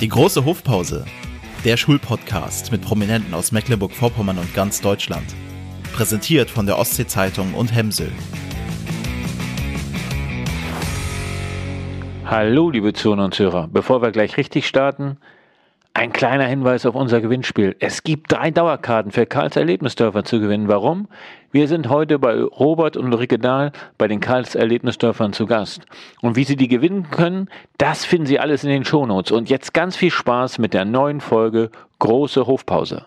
Die große Hofpause. Der Schulpodcast mit Prominenten aus Mecklenburg-Vorpommern und ganz Deutschland. Präsentiert von der Ostsee-Zeitung und Hemsel. Hallo, liebe Zuhörer und Zuhörer. Bevor wir gleich richtig starten, ein kleiner Hinweis auf unser Gewinnspiel. Es gibt drei Dauerkarten für Karls Erlebnisdörfer zu gewinnen. Warum? Wir sind heute bei Robert und Ulrike Dahl bei den Karls Erlebnisdörfern zu Gast. Und wie Sie die gewinnen können, das finden Sie alles in den Shownotes. Und jetzt ganz viel Spaß mit der neuen Folge Große Hofpause.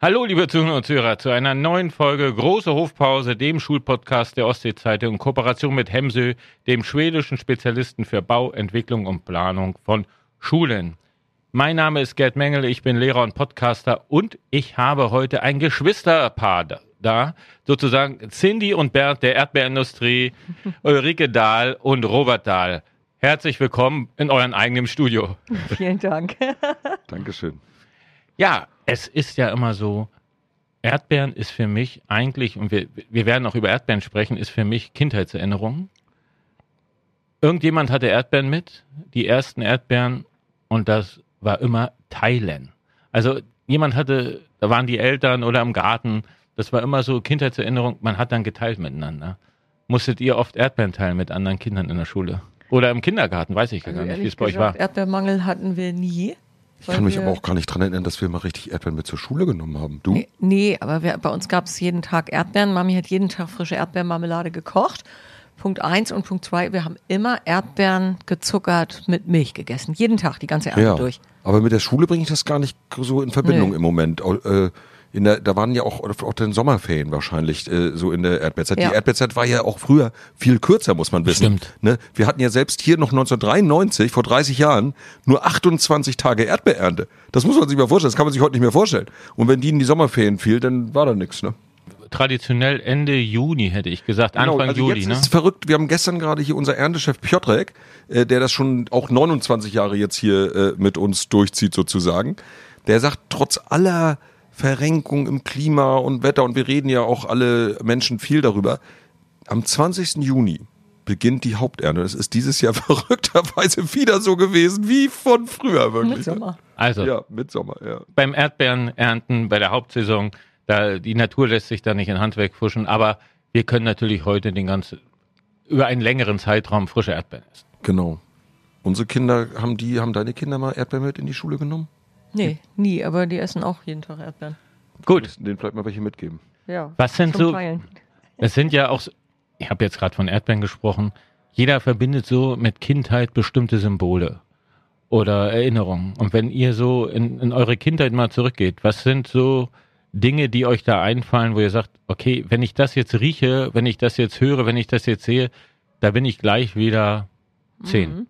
Hallo, liebe Zuhörer und Zuhörer, zu einer neuen Folge Große Hofpause, dem Schulpodcast der Ostsee-Zeitung in Kooperation mit Hemsö, dem schwedischen Spezialisten für Bau, Entwicklung und Planung von Schulen. Mein Name ist Gerd Mengel, ich bin Lehrer und Podcaster und ich habe heute ein Geschwisterpaar da, sozusagen Cindy und Bert der Erdbeerindustrie, Ulrike Dahl und Robert Dahl. Herzlich willkommen in eurem eigenen Studio. Vielen Dank. Dankeschön. Ja, es ist ja immer so, Erdbeeren ist für mich eigentlich, und wir, wir werden auch über Erdbeeren sprechen, ist für mich Kindheitserinnerung. Irgendjemand hatte Erdbeeren mit, die ersten Erdbeeren, und das war immer teilen. Also jemand hatte, da waren die Eltern oder im Garten, das war immer so Kindheitserinnerung, man hat dann geteilt miteinander. Musstet ihr oft Erdbeeren teilen mit anderen Kindern in der Schule? Oder im Kindergarten, weiß ich Also gar nicht, wie es bei euch war. Erdbeermangel hatten wir nie. Ich kann mich aber auch gar nicht dran erinnern, dass wir mal richtig Erdbeeren mit zur Schule genommen haben. Du? Nee, nee aber wir, bei uns gab es jeden Tag Erdbeeren. Mami hat jeden Tag frische Erdbeermarmelade gekocht. Punkt eins und Punkt zwei, wir haben immer Erdbeeren gezuckert mit Milch gegessen. Jeden Tag, die ganze Ernte Ja. durch. Aber mit der Schule bringe ich das gar nicht so in Verbindung Nee. im Moment. Äh, in der, da waren ja auch, auch den Sommerferien wahrscheinlich äh, so in der Erdbeerzeit. Ja. Die Erdbeerzeit war ja auch früher viel kürzer, muss man wissen. Stimmt. Ne? Wir hatten ja selbst hier noch 1993, vor 30 Jahren, nur 28 Tage Erdbeerernte. Das muss man sich mal vorstellen. Das kann man sich heute nicht mehr vorstellen. Und wenn die in die Sommerferien fiel, dann war da nichts. Ne? Traditionell Ende Juni hätte ich gesagt, Anfang also Juli. jetzt Ne? ist verrückt. Wir haben gestern gerade hier unser Erntechef Piotrek, äh, der das schon auch 29 Jahre jetzt hier äh, mit uns durchzieht sozusagen. Der sagt, trotz aller Verrenkung im Klima und Wetter, und wir reden ja auch alle Menschen viel darüber, am 20. Juni beginnt die Haupternte. Das ist dieses Jahr verrückterweise wieder so gewesen wie von früher wirklich. Mit Sommer. Also, Ja, Mitsommer, ja. beim Erdbeerenernten, bei der Hauptsaison, da, die Natur lässt sich da nicht in Handwerk fuschen, aber wir können natürlich heute den ganzen, über einen längeren Zeitraum frische Erdbeeren essen. Genau. Unsere Kinder, haben die, haben deine Kinder mal Erdbeeren mit in die Schule genommen? Nee, nie, aber die essen auch jeden Tag Erdbeeren. Gut, Denen vielleicht mal welche mitgeben. Ja. Was sind zum so- Teilen. es sind ja auch, so- ich habe jetzt gerade von Erdbeeren gesprochen, jeder verbindet so mit Kindheit bestimmte Symbole oder Erinnerungen. Und wenn ihr so in, in eure Kindheit mal zurückgeht, was sind so Dinge, die euch da einfallen, wo ihr sagt, okay, wenn ich das jetzt rieche, wenn ich das jetzt höre, wenn ich das jetzt sehe, da bin ich gleich wieder zehn.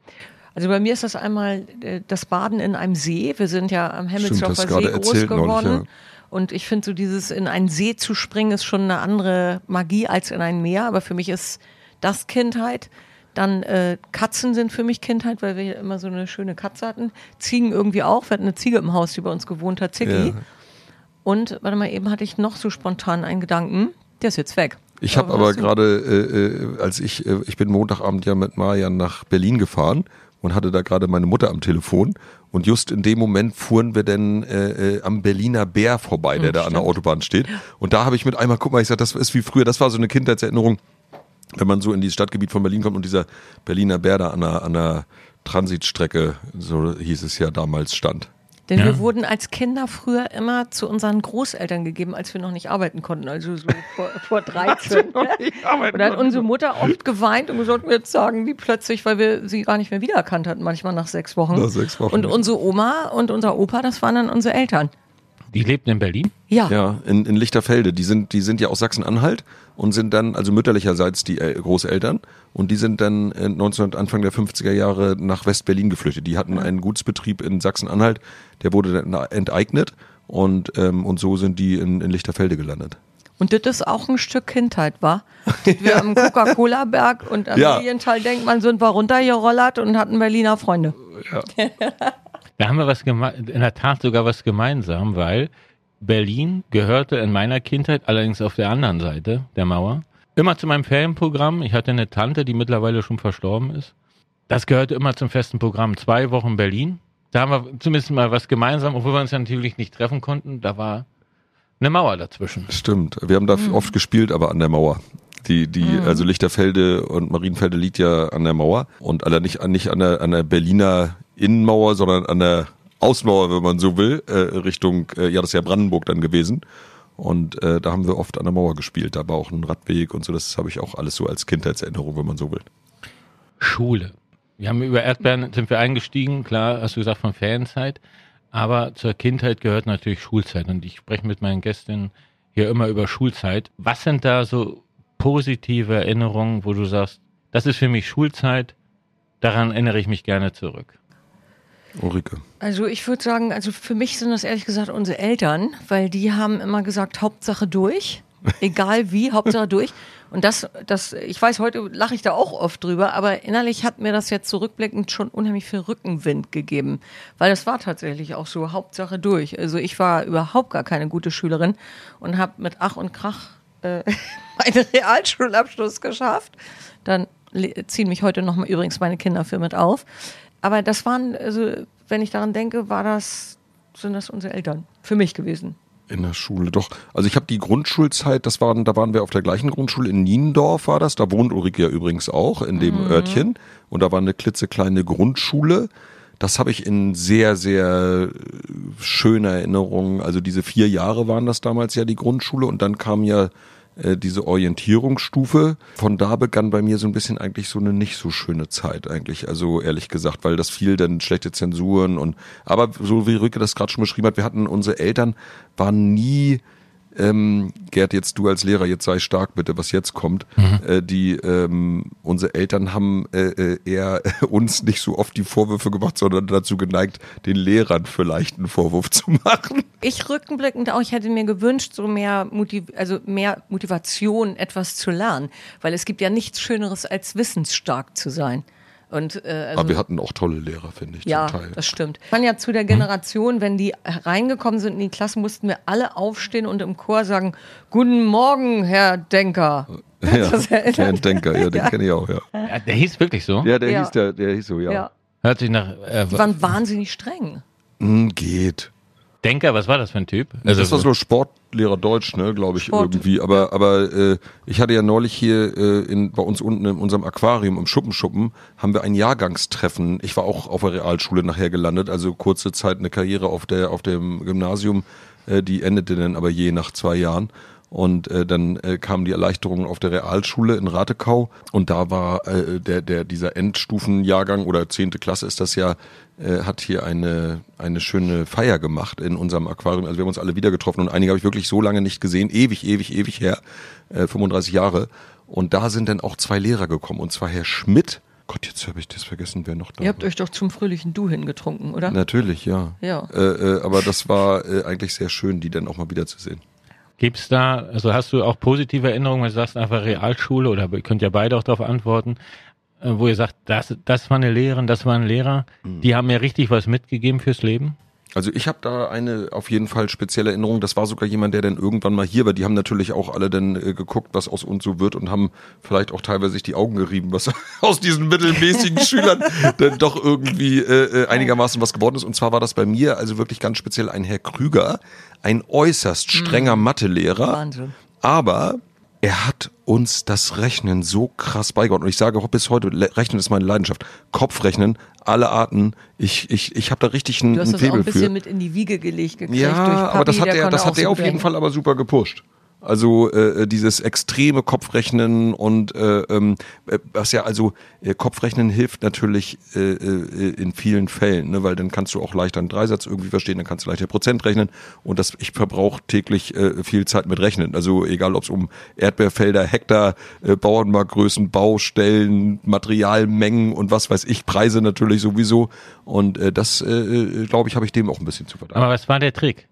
Also bei mir ist das einmal äh, das Baden in einem See. Wir sind ja am Hemmelsdorfer See groß erzählt neulich, geworden. ja. Und ich finde so dieses in einen See zu springen ist schon eine andere Magie als in ein Meer. Aber für mich ist das Kindheit. Dann äh, Katzen sind für mich Kindheit, weil wir hier immer so eine schöne Katze hatten. Ziegen irgendwie auch. Wir hatten eine Ziege im Haus, die bei uns gewohnt hat, Ziggy. Ja. Und warte mal, eben hatte ich noch so spontan einen Gedanken. Der ist jetzt weg. Ich habe aber gerade, äh, äh, als ich, äh, ich bin Montagabend ja mit Marian nach Berlin gefahren und hatte da gerade meine Mutter am Telefon und just in dem Moment fuhren wir dann äh, äh, am Berliner Bär vorbei, der da an der Autobahn steht. Und da habe ich mit einmal, guck mal, ich sag, das ist wie früher, das war so eine Kindheitserinnerung, wenn man so in dieses Stadtgebiet von Berlin kommt und dieser Berliner Bär da an der, an der Transitstrecke, so hieß es ja damals, stand. Denn Ja. wir wurden als Kinder früher immer zu unseren Großeltern gegeben, als wir noch nicht arbeiten konnten, also so vor, vor 13. Und dann hat unsere Mutter oft geweint und wir sollten jetzt sagen, wie plötzlich, weil wir sie gar nicht mehr wiedererkannt hatten, manchmal nach sechs Wochen. Nach sechs Wochen, Und unsere Oma und unser Opa, das waren dann unsere Eltern. Die lebten in Berlin? Ja. Ja, in, in Lichterfelde. Die sind, die sind ja aus Sachsen-Anhalt und sind dann, also mütterlicherseits die äh, Großeltern, und die sind dann äh, 19, Anfang der 50er Jahre nach West-Berlin geflüchtet. Die hatten einen Gutsbetrieb in Sachsen-Anhalt, der wurde dann enteignet und, ähm, und so sind die in, in Lichterfelde gelandet. Und das ist auch ein Stück Kindheit, war. Wir am Coca-Cola-Berg und am Ja. Mediental-Denkmal sind wir runtergerollert und hatten Berliner Freunde. Da haben wir was in der Tat sogar was gemeinsam, weil Berlin gehörte in meiner Kindheit, allerdings auf der anderen Seite der Mauer, immer zu meinem Ferienprogramm. Ich hatte eine Tante, die mittlerweile schon verstorben ist. Das gehört immer zum festen Programm. Zwei Wochen Berlin. Da haben wir zumindest mal was gemeinsam, obwohl wir uns ja natürlich nicht treffen konnten. Da war eine Mauer dazwischen. Stimmt. Wir haben da oft gespielt, aber an der Mauer. Die, die, also Lichterfelde und Marienfelde liegt ja an der Mauer und alle nicht, an- nicht an der, an der Berliner Innenmauer, sondern an der Außenmauer, wenn man so will, äh, Richtung, äh, ja, das ist ja Brandenburg dann gewesen. Und äh, da haben wir oft an der Mauer gespielt. Da war auch ein Radweg und so. Das habe ich auch alles so als Kindheitserinnerung, wenn man so will. Schule. Wir haben über Erdbeeren sind wir eingestiegen, klar, hast du gesagt von Ferienzeit, aber zur Kindheit gehört natürlich Schulzeit und ich spreche mit meinen Gästinnen hier immer über Schulzeit. Was sind da so positive Erinnerungen, wo du sagst, das ist für mich Schulzeit, daran erinnere ich mich gerne zurück? Ulrike. Also ich würde sagen, also für mich sind das ehrlich gesagt unsere Eltern, weil die haben immer gesagt, Hauptsache durch. Egal wie, Hauptsache durch. Und das, das, ich weiß, heute lache ich da auch oft drüber, aber innerlich hat mir das jetzt zurückblickend schon unheimlich viel Rückenwind gegeben. Weil das war tatsächlich auch so, Hauptsache durch. Also ich war überhaupt gar keine gute Schülerin und habe mit Ach und Krach äh, meinen Realschulabschluss geschafft. Dann ziehen mich heute nochmal übrigens meine Kinder für mit auf. Aber das waren, also wenn ich daran denke, war das, sind das unsere Eltern für mich gewesen. In der Schule, doch. Also ich habe die Grundschulzeit, das waren, da waren wir auf der gleichen Grundschule in Niendorf war das. Da wohnt Ulrike ja übrigens auch in dem Örtchen. Und da war eine klitzekleine Grundschule. Das habe ich in sehr, sehr äh, schöner Erinnerung. Also diese vier Jahre waren das damals ja die Grundschule und dann kam ja äh, diese Orientierungsstufe. Von da begann bei mir so ein bisschen eigentlich so eine nicht so schöne Zeit eigentlich. Also ehrlich gesagt, weil das viel dann schlechte Zensuren und aber so wie Rücke das gerade schon beschrieben hat, wir hatten unsere Eltern waren nie ähm, Gerd, jetzt du als Lehrer, jetzt sei stark bitte, was jetzt kommt. Äh, die ähm, unsere Eltern haben äh, äh, eher uns nicht so oft die Vorwürfe gemacht, sondern dazu geneigt, den Lehrern vielleicht einen Vorwurf zu machen. Ich rückblickend auch, ich hätte mir gewünscht, so mehr, Motiv also mehr Motivation, etwas zu lernen. Weil es gibt ja nichts Schöneres, als wissensstark zu sein. Und, äh, also, Aber wir hatten auch tolle Lehrer, finde ich, ja, zum Teil. das stimmt. Man ja zu der Generation, wenn die reingekommen sind in die Klasse, mussten wir alle aufstehen und im Chor sagen, Guten Morgen, Herr Denker. Ja, Herr Denker, ja, den kenne ich auch, ja. Ja, der hieß wirklich so? Ja, der Ja. hieß der, der hieß so, ja. Ja. Hört sich nach äh, Die waren wahnsinnig streng. Hm, geht. Denker, was war das für ein Typ? Also, das war so Sportlehrer Deutsch, ne, glaube ich, Sport. irgendwie. Aber, aber äh, ich hatte ja neulich hier äh, in, bei uns unten in unserem Aquarium im Schuppenschuppen haben wir ein Jahrgangstreffen. Ich war auch auf der Realschule nachher gelandet, also kurze Zeit eine Karriere auf der auf dem Gymnasium, äh, die endete dann aber je nach zwei Jahren. Und äh, dann äh, kam die Erleichterung auf der Realschule in Ratekau und da war äh, der, der dieser Endstufenjahrgang oder zehnte Klasse ist das ja, äh, hat hier eine, eine schöne Feier gemacht in unserem Aquarium. Also wir haben uns alle wieder getroffen und einige habe ich wirklich so lange nicht gesehen, ewig, ewig, ewig her, äh, 35 Jahre. Und da sind dann auch zwei Lehrer gekommen und zwar Herr Schmidt. Gott, jetzt habe ich das vergessen, wer noch da Ihr habt war. euch doch zum fröhlichen Du hingetrunken, oder? Natürlich, ja. Ja. Äh, äh, aber das war äh, eigentlich sehr schön, die dann auch mal wiederzusehen. Gibt's da, also hast du auch positive Erinnerungen, wenn du sagst einfach Realschule oder ihr könnt ja beide auch darauf antworten, äh, wo ihr sagt, das, das war eine Lehrerin, das war ein Lehrer, die haben mir richtig was mitgegeben fürs Leben? Also ich habe da eine auf jeden Fall spezielle Erinnerung. Das war sogar jemand, der dann irgendwann mal hier war. Die haben natürlich auch alle dann äh, geguckt, was aus uns so wird und haben vielleicht auch teilweise sich die Augen gerieben, was aus diesen mittelmäßigen Schülern dann doch irgendwie äh, äh, einigermaßen was geworden ist. Und zwar war das bei mir also wirklich ganz speziell ein Herr Krüger, ein äußerst strenger Mathelehrer. Wahnsinn. Aber er hat uns das Rechnen so krass beigebracht. Und ich sage auch bis heute, Rechnen ist meine Leidenschaft. Kopfrechnen, alle Arten. Ich, ich, ich habe da richtig einen, Du hast einen das auch Faible ein bisschen für. mit in die Wiege gelegt gekriegt Ja, Papi, aber das hat er, das auch hat er auf jeden. Fall aber super gepusht. Also äh, dieses extreme Kopfrechnen und äh, ähm, äh, was ja also äh, Kopfrechnen hilft natürlich äh, äh, in vielen Fällen, ne, weil dann kannst du auch leichter einen Dreisatz irgendwie verstehen, dann kannst du leichter Prozent rechnen und das ich verbrauche täglich äh, viel Zeit mit Rechnen. Also egal ob es um Erdbeerfelder, Hektar, äh, Bauernmarktgrößen, Baustellen, Materialmengen und was weiß ich, Preise natürlich sowieso und äh, das äh, äh, glaube ich habe ich dem auch ein bisschen zu verdanken. Aber was war der Trick?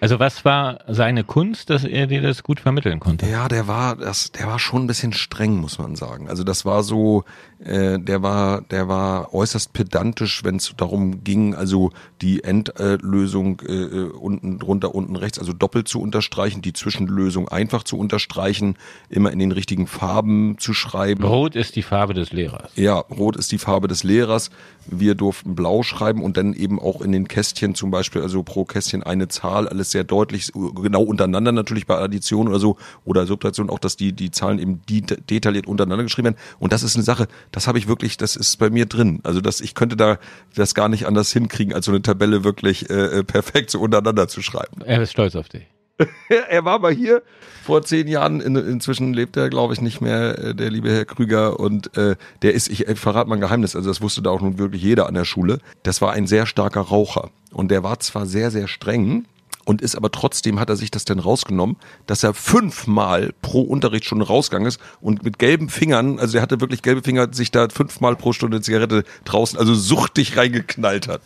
Also was war seine Kunst, dass er dir das gut vermitteln konnte? Ja, der war, das, der war schon ein bisschen streng, muss man sagen. Also das war so, äh, der war, der war äußerst pedantisch, wenn es darum ging, also die Endlösung äh, äh, unten drunter, unten rechts, also doppelt zu unterstreichen, die Zwischenlösung einfach zu unterstreichen, immer in den richtigen Farben zu schreiben. Rot ist die Farbe des Lehrers. Ja, rot ist die Farbe des Lehrers. Wir durften blau schreiben und dann eben auch in den Kästchen zum Beispiel, also pro Kästchen eine Zahl, alles sehr deutlich, genau untereinander natürlich bei Addition oder so oder Subtraktion auch, dass die, die Zahlen eben die, detailliert untereinander geschrieben werden. Und das ist eine Sache, das habe ich wirklich, das ist bei mir drin. Also das, ich könnte da das gar nicht anders hinkriegen, als so eine Tabelle wirklich äh, perfekt so untereinander zu schreiben. Er ist stolz auf dich. er war mal hier vor zehn Jahren. In, inzwischen lebt er, glaube ich, nicht mehr, äh, der liebe Herr Krüger. Und äh, der ist, ich, ich verrate mal ein Geheimnis, also das wusste da auch nun wirklich jeder an der Schule. Das war ein sehr starker Raucher. Und der war zwar sehr, sehr streng, und ist aber trotzdem, hat er sich das denn rausgenommen, dass er fünfmal pro Unterrichtsstunde rausgegangen ist und mit gelben Fingern, also er hatte wirklich gelbe Finger, sich da fünfmal pro Stunde Zigarette draußen, also suchtig reingeknallt hat.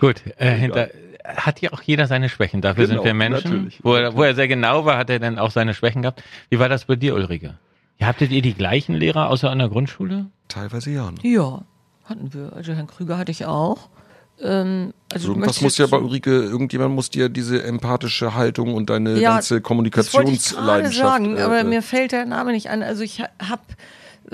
Gut, äh, hinter, hat ja auch jeder seine Schwächen. Dafür Genau, sind wir Menschen. natürlich, wo, er, wo er sehr genau war, hat er dann auch seine Schwächen gehabt. Wie war das bei dir, Ulrike? Ja, habtet ihr die gleichen Lehrer außer an der Grundschule? Teilweise ja. Ne? Ja, hatten wir. Also Herrn Krüger hatte ich auch. Ähm, also Irgendwas möchtest muss ja bei Ulrike, irgendjemand muss dir diese empathische Haltung und deine Ja, ganze Das Kommunikationsleidenschaft. sagen, aber äh, mir fällt der Name nicht an. Also ich hab,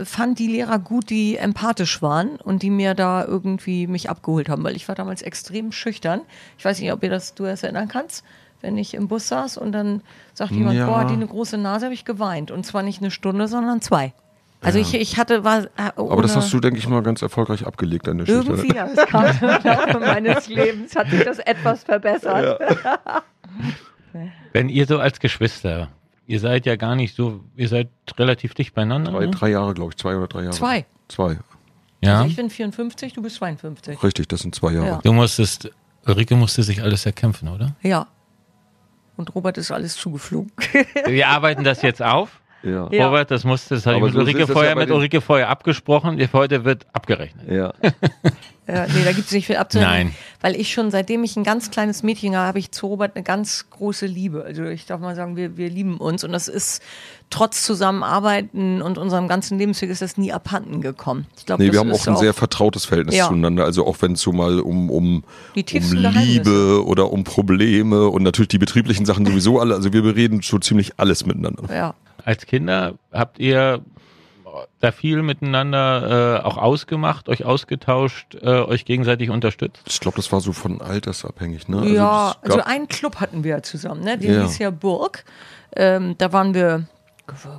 fand die Lehrer gut, die empathisch waren und die mir da irgendwie mich abgeholt haben, weil ich war damals extrem schüchtern. Ich weiß nicht, ob ihr das, du das erinnern kannst, wenn ich im Bus saß und dann sagt jemand, Ja. boah, hat die eine große Nase, habe ich geweint. Und zwar nicht eine Stunde, sondern zwei. Also ich, ich hatte, war, äh, aber das hast du, denke ich mal, ganz erfolgreich abgelegt an der Irgendwie, Schüchterne. ja, es kam im Laufe meines Lebens, hat sich das etwas verbessert. Wenn ihr so als Geschwister, ihr seid ja gar nicht so, ihr seid relativ dicht beieinander. Drei, ne? drei Jahre, glaube ich, zwei oder drei Jahre. Zwei. Zwei. Ja. Also ich bin 54, du bist 52. Richtig, das sind zwei Jahre. Ja. Du musstest, Ulrike musste sich alles erkämpfen, oder? Ja. Und Robert ist alles zugeflogen. Wir arbeiten das jetzt auf. Ja. Ja. Robert, das musste, das habe ich mit so Ulrike vorher ja mit Ulrike vorher abgesprochen. Ihr- Heute wird abgerechnet. ja. Ja, nee, da gibt es nicht viel abzuhören. Nein. Weil ich schon, seitdem ich ein ganz kleines Mädchen habe, habe ich zu Robert eine ganz große Liebe. Also ich darf mal sagen, wir, wir lieben uns. Und das ist trotz Zusammenarbeiten und unserem ganzen Lebensweg ist das nie abhanden gekommen. Ich glaube, Nee, das wir haben ist auch ein sehr vertrautes Verhältnis Ja. zueinander. Also auch wenn es so mal um, um, um Liebe oder um Probleme und natürlich die betrieblichen Sachen sowieso alle. Also wir bereden schon ziemlich alles miteinander. Ja. Als Kinder habt ihr da viel miteinander äh, auch ausgemacht, euch ausgetauscht, äh, euch gegenseitig unterstützt? Ich glaube, das war so von altersabhängig. Ne? ja, es gab- also einen Club hatten wir zusammen, ne? Den Ja. hieß ja Burg. Ähm, da waren wir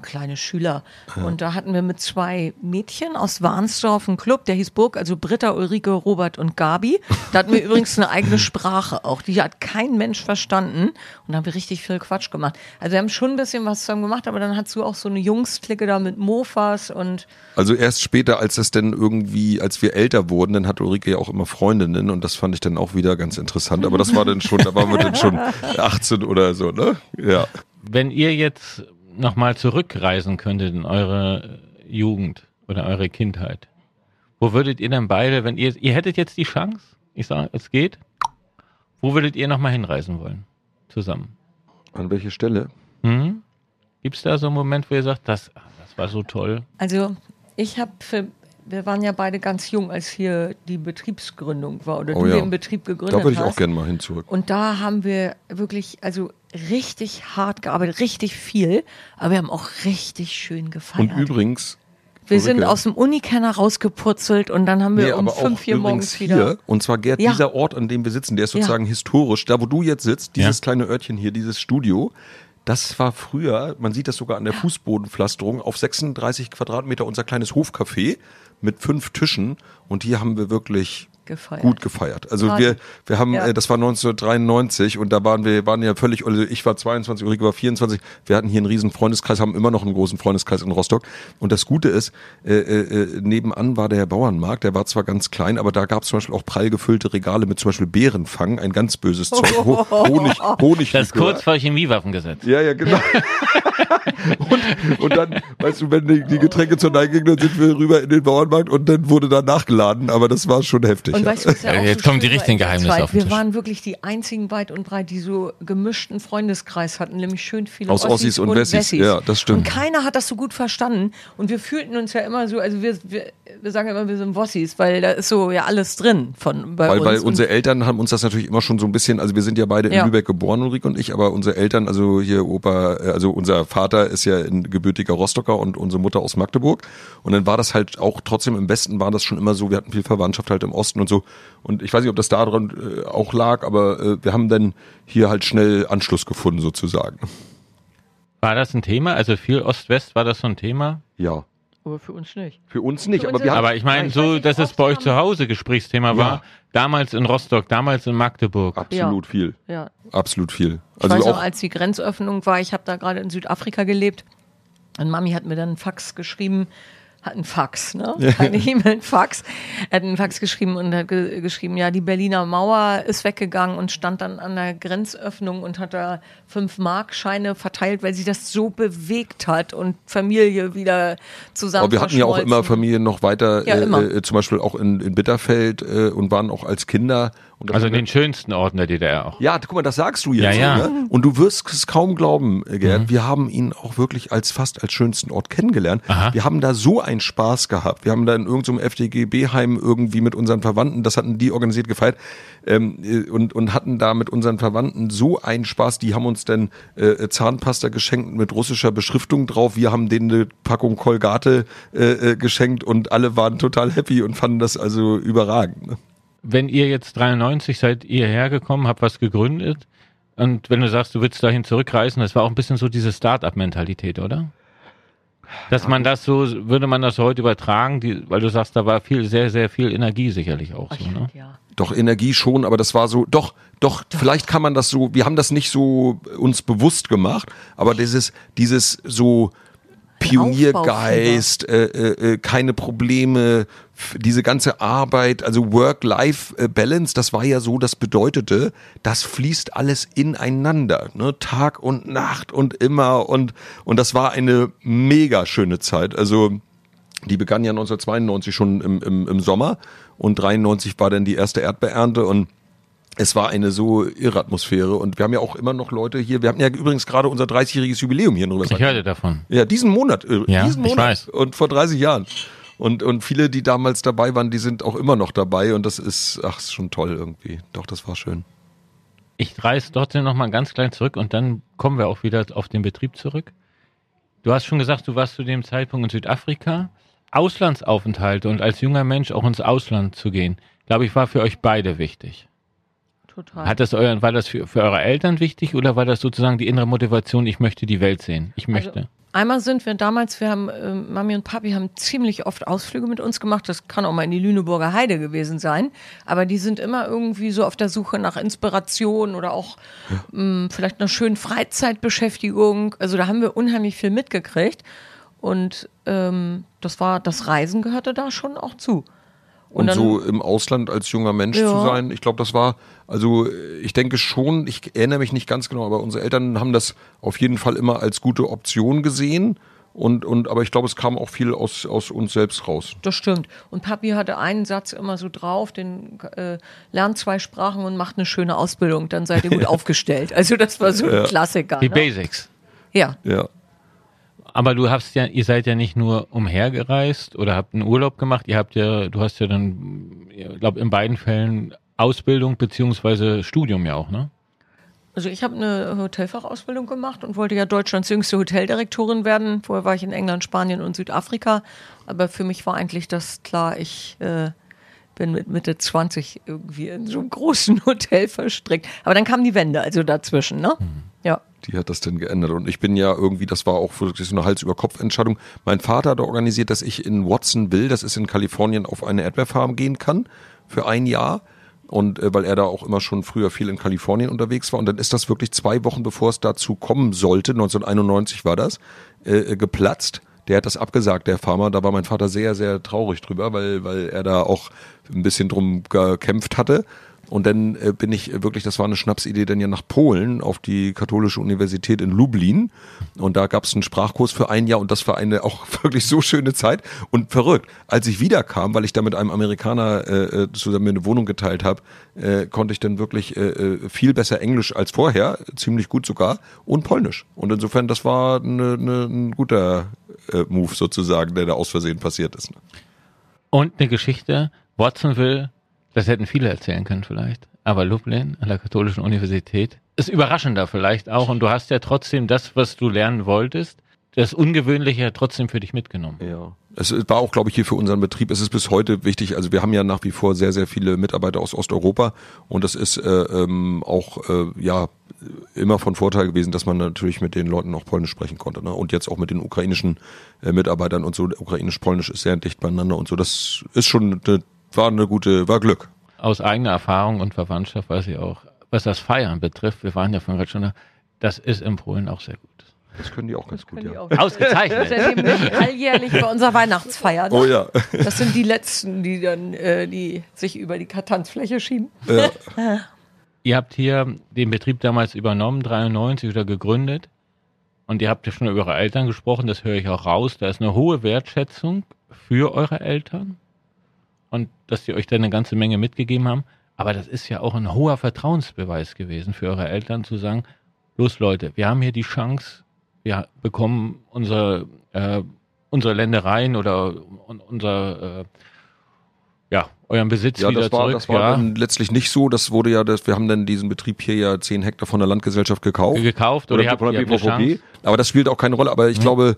kleine Schüler. Und da hatten wir mit zwei Mädchen aus Warnsdorf einen Club, der hieß Burg, also Britta, Ulrike, Robert und Gabi. Da hatten wir übrigens eine eigene Sprache auch. Die hat kein Mensch verstanden. Und da haben wir richtig viel Quatsch gemacht. Also wir haben schon ein bisschen was zusammen gemacht, aber dann hast du auch so eine Jungsklicke da mit Mofas und Also erst später, als es denn irgendwie, als wir älter wurden, dann hatte Ulrike ja auch immer Freundinnen und das fand ich dann auch wieder ganz interessant. Aber das war dann schon, da waren wir dann schon 18 oder so, ne? Ja. Wenn ihr jetzt nochmal zurückreisen könntet in eure Jugend oder eure Kindheit, wo würdet ihr denn beide, wenn ihr, ihr hättet jetzt die Chance, ich sage, es geht, wo würdet ihr nochmal hinreisen wollen? Zusammen. An welche Stelle? Hm? Gibt es da so einen Moment, wo ihr sagt, das, das war so toll? Also ich habe für, wir waren ja beide ganz jung, als hier die Betriebsgründung war oder Oh du ja. den Betrieb gegründet Da würde ich hast. auch gerne mal hin zurück. Und da haben wir wirklich, also richtig hart gearbeitet, richtig viel, aber wir haben auch richtig schön gefeiert. Und übrigens, wir sind aus dem Unikenner rausgepurzelt und dann haben wir Nee, um aber fünf übrigens morgens hier, wieder. und zwar Gerd, Ja. dieser Ort, an dem wir sitzen, der ist Ja. sozusagen historisch. Da, wo du jetzt sitzt, dieses Ja. kleine Örtchen hier, dieses Studio, das war früher, man sieht das sogar an der Fußbodenpflasterung, auf 36 Quadratmeter unser kleines Hofcafé mit fünf Tischen. Und hier haben wir wirklich Gefeiert. gut gefeiert. Also Party. wir, wir haben, Ja. äh, das war 1993 und da waren wir, waren ja völlig, also ich war 22, Ulrike war 24. Wir hatten hier einen riesen Freundeskreis, haben immer noch einen großen Freundeskreis in Rostock. Und das Gute ist, äh, äh, nebenan war der Bauernmarkt, der war zwar ganz klein, aber da gab es zum Beispiel auch prall gefüllte Regale mit zum Beispiel Bärenfang, ein ganz böses Zeug, Ho Honig, Honig. Das kurz vor Chemiewaffengesetz. Ja, ja, genau. und, und dann, weißt du, wenn die, die Getränke zur Neige gingen, dann sind wir rüber in den Bauernmarkt und dann wurde da nachgeladen, aber das war schon heftig. Lustig. Und weißt was ja auch jetzt so kommen die richtigen Geheimnisse auf den Wir Tisch. waren wirklich die einzigen weit und breit, die so gemischten Freundeskreis hatten, nämlich schön viele Aus Ossis und Wessis. Ja, das stimmt. Und keiner hat das so gut verstanden. Und wir fühlten uns ja immer so, also wir, wir, wir sagen immer, wir sind Wossis, weil da ist so ja alles drin von bei Weil, uns. weil Und unsere Eltern haben uns das natürlich immer schon so ein bisschen, also wir sind ja beide in Ja. Lübeck geboren, Ulrike und ich, aber unsere Eltern, also hier Opa, äh, also unser Vater ist ja ein gebürtiger Rostocker und unsere Mutter aus Magdeburg. Und dann war das halt auch trotzdem im Westen war das schon immer so, wir hatten viel Verwandtschaft halt im Osten und so. Und ich weiß nicht, ob das daran äh, auch lag, aber äh, wir haben dann hier halt schnell Anschluss gefunden sozusagen. War das ein Thema? Also viel Ost-West war das so ein Thema? Ja. aber für uns nicht. Für uns nicht, Für aber uns wir ja. haben, Aber ich meine, so, dass es bei euch zu Hause Gesprächsthema war. Damals in Rostock, damals in Magdeburg. absolut viel. Ja. Absolut viel. Ich Also weiß auch noch, als die Grenzöffnung war, ich habe da gerade in Südafrika gelebt und Mami hat mir dann einen Fax geschrieben, hat einen Fax, ne? Keine E-Mail, einen Fax. Er hat einen Fax geschrieben und hat ge geschrieben, ja, die Berliner Mauer ist weggegangen und stand dann an der Grenzöffnung und hat da fünf Markscheine verteilt, weil sie das so bewegt hat und Familie wieder zusammen Aber wir hatten ja auch immer. Familien noch weiter, Ja, äh, immer. äh, zum Beispiel auch in, in Bitterfeld äh, und waren auch als Kinder. Also in den schönsten Orten der DDR auch. ja, guck mal, das sagst du jetzt. Ja, ja. Ne? Und du wirst es kaum glauben, äh, Mhm. Gerd. Wir haben ihn auch wirklich als fast als schönsten Ort kennengelernt. Aha. Wir haben da so einen Spaß gehabt. Wir haben da in irgendeinem FDGB-Heim irgendwie mit unseren Verwandten, das hatten die organisiert gefeiert, ähm, äh, und, und hatten da mit unseren Verwandten so einen Spaß. Die haben uns dann äh, Zahnpasta geschenkt mit russischer Beschriftung drauf. Wir haben denen eine Packung Kolgate äh, äh, geschenkt und alle waren total happy und fanden das also überragend. Ne? Wenn ihr jetzt 93 seid ihr hergekommen, habt was gegründet und wenn du sagst, du willst dahin zurückreisen, das war auch ein bisschen so diese Start-up-Mentalität, oder? Dass man das so, würde man das heute übertragen, die, weil du sagst, da war viel, sehr, sehr viel Energie sicherlich auch so, ne? Ja. Doch, Energie schon, aber das war so, doch, doch, vielleicht kann man das so, wir haben das nicht so uns bewusst gemacht, aber dieses, dieses so Pioniergeist, äh, äh, äh, keine Probleme, diese ganze Arbeit, also Work-Life-Balance, das war ja so, das bedeutete, das fließt alles ineinander, ne? Tag und Nacht und immer und, und das war eine mega schöne Zeit, also, die begann ja 1992 schon im, im, im Sommer und 93 war dann die erste Erdbeernte und es war eine so irre Atmosphäre und wir haben ja auch immer noch Leute hier. Wir hatten ja übrigens gerade unser 30-jähriges Jubiläum hier in Ich Rübersheim. hörte davon. Ja, diesen Monat. äh, Ja, diesen ich Monat. weiß. Und vor 30 Jahren. Und, und viele, die damals dabei waren, die sind auch immer noch dabei und das ist, ach, ist schon toll irgendwie. Doch, das war schön. Ich reiß trotzdem noch mal ganz klein zurück und dann kommen wir auch wieder auf den Betrieb zurück. Du hast schon gesagt, du warst zu dem Zeitpunkt in Südafrika. Auslandsaufenthalte und als junger Mensch auch ins Ausland zu gehen, glaube ich, war für euch beide wichtig. Total. Hat das euer, war das für, für eure Eltern wichtig oder war das sozusagen die innere Motivation, ich möchte die Welt sehen? Ich möchte. Also, einmal sind wir damals, wir haben, äh, Mami und Papi haben ziemlich oft Ausflüge mit uns gemacht. Das kann auch mal in die Lüneburger Heide gewesen sein. Aber die sind immer irgendwie so auf der Suche nach Inspiration oder auch mh, vielleicht einer schönen Freizeitbeschäftigung. Also da haben wir unheimlich viel mitgekriegt. Und ähm, das war, das Reisen gehörte da schon auch zu. Und, dann- so im Ausland als junger Mensch Ja. zu sein, ich glaube, das war, also ich denke schon, ich erinnere mich nicht ganz genau, aber unsere Eltern haben das auf jeden Fall immer als gute Option gesehen. Und, und, aber ich glaube, es kam auch viel aus, aus uns selbst raus. Das stimmt. Und Papi hatte einen Satz immer so drauf, den äh, lernt zwei Sprachen und macht eine schöne Ausbildung, dann seid ihr gut aufgestellt. Also das war so ein Klassiker. Die Ne? Basics. Ja, Ja. Aber du hast ja, ihr seid ja nicht nur umhergereist oder habt einen Urlaub gemacht, ihr habt ja, du hast ja dann, ich glaube, in beiden Fällen Ausbildung beziehungsweise Studium ja auch, ne? also ich habe eine Hotelfachausbildung gemacht und wollte ja Deutschlands jüngste Hoteldirektorin werden. Vorher war ich in England, Spanien und Südafrika. Aber für mich war eigentlich das klar, ich äh, bin mit Mitte 20 irgendwie in so einem großen Hotel verstrickt. Aber dann kam die Wende, also dazwischen, ne? Ja. Die hat das denn geändert. Und ich bin ja irgendwie, das war auch wirklich so eine Hals-über-Kopf-Entscheidung. Mein Vater hat organisiert, dass ich in Watsonville, das ist in Kalifornien, auf eine Erdbeerfarm gehen kann für ein Jahr. Und äh, weil er da auch immer schon früher viel in Kalifornien unterwegs war. Und dann ist das wirklich zwei Wochen, bevor es dazu kommen sollte, 1991 war das, äh, geplatzt. Der hat das abgesagt, der Farmer. Da war mein Vater sehr, sehr traurig drüber, weil, weil er da auch ein bisschen drum gekämpft hatte. Und dann äh, bin ich wirklich, das war eine Schnapsidee, dann ja nach Polen auf die katholische Universität in Lublin. Und da gab es einen Sprachkurs für ein Jahr und das war eine auch wirklich so schöne Zeit. Und verrückt, als ich wiederkam, weil ich da mit einem Amerikaner äh, äh zusammen eine Wohnung geteilt habe, äh, konnte ich dann wirklich äh, äh, viel besser Englisch als vorher, ziemlich gut sogar, und Polnisch. Und insofern, das war eine, eine, ein guter äh, Move sozusagen, der da aus Versehen passiert ist. Ne? Und eine Geschichte, Watsonville das hätten viele erzählen können vielleicht. Aber Lublin an der Katholischen Universität ist überraschender vielleicht auch. Und du hast ja trotzdem das, was du lernen wolltest, das Ungewöhnliche trotzdem für dich mitgenommen. Ja. Es war auch, glaube ich, hier für unseren Betrieb. Es ist bis heute wichtig. Also wir haben ja nach wie vor sehr, sehr viele Mitarbeiter aus Osteuropa und das ist äh, ähm, auch äh, ja immer von Vorteil gewesen, dass man natürlich mit den Leuten auch Polnisch sprechen konnte. Ne? Und jetzt auch mit den ukrainischen äh, Mitarbeitern und so. Ukrainisch-Polnisch ist sehr dicht beieinander und so. Das ist schon eine war eine gute, war Glück. Aus eigener Erfahrung und Verwandtschaft weiß ich auch, was das Feiern betrifft, wir waren ja von gerade schon da, das ist in Polen auch sehr gut. Das können die auch ganz gut, ja. Auch. Ausgezeichnet. Das ist alljährlich bei unserer Weihnachtsfeier. Ne? Oh ja. Das sind die Letzten, die dann äh, die sich über die Tanzfläche schieben. Ja. ihr habt hier den Betrieb damals übernommen, 93 oder gegründet. Und ihr habt ja schon über eure Eltern gesprochen, das höre ich auch raus. Da ist eine hohe Wertschätzung für eure Eltern und dass die euch da eine ganze Menge mitgegeben haben. Aber das ist ja auch ein hoher Vertrauensbeweis gewesen für eure Eltern zu sagen, los Leute, wir haben hier die Chance, wir bekommen unsere, äh, unsere Ländereien oder unser, äh, ja, euren Besitz ja, wieder das war, zurück. Das war ja. dann letztlich nicht so. Das wurde ja, das, wir haben dann diesen Betrieb hier ja zehn Hektar von der Landgesellschaft gekauft. Gekauft oder, oder von der BVVP. Aber das spielt auch keine Rolle. Aber ich mhm. glaube,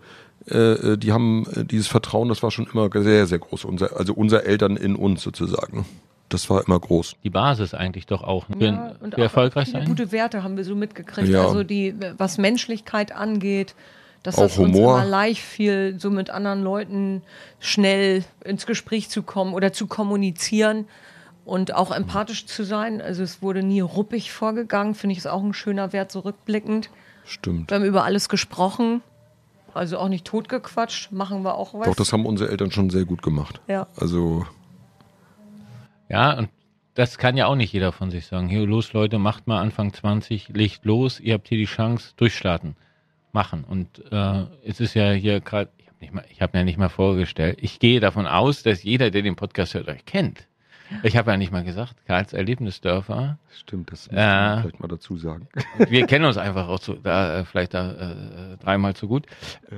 äh, äh, die haben äh, dieses Vertrauen, das war schon immer sehr, sehr groß. Unser, also unser Eltern in uns sozusagen. Das war immer groß. Die Basis eigentlich doch auch. Ne? Ja, und auch erfolgreich sein. Gute Werte haben wir so mitgekriegt. Ja. Also die, was Menschlichkeit angeht, dass auch das Humor. uns immer leicht fiel, so mit anderen Leuten schnell ins Gespräch zu kommen oder zu kommunizieren und auch empathisch zu sein. Also es wurde nie ruppig vorgegangen, finde ich ist auch ein schöner Wert, so rückblickend. Stimmt. Wir haben über alles gesprochen. Also auch nicht totgequatscht, machen wir auch was. Doch, das haben unsere Eltern schon sehr gut gemacht. Ja. Also. Ja, und das kann ja auch nicht jeder von sich sagen. Hier, los Leute, macht mal Anfang 20, legt los, ihr habt hier die Chance, durchstarten, machen. Und äh, es ist ja hier gerade, ich habe hab mir nicht mal vorgestellt, ich gehe davon aus, dass jeder, der den Podcast hört, euch kennt. Ich habe ja nicht mal gesagt, Karls Erlebnisdörfer. Stimmt, das muss man vielleicht mal dazu sagen. Wir kennen uns einfach auch so, da, äh, vielleicht da äh, dreimal zu gut.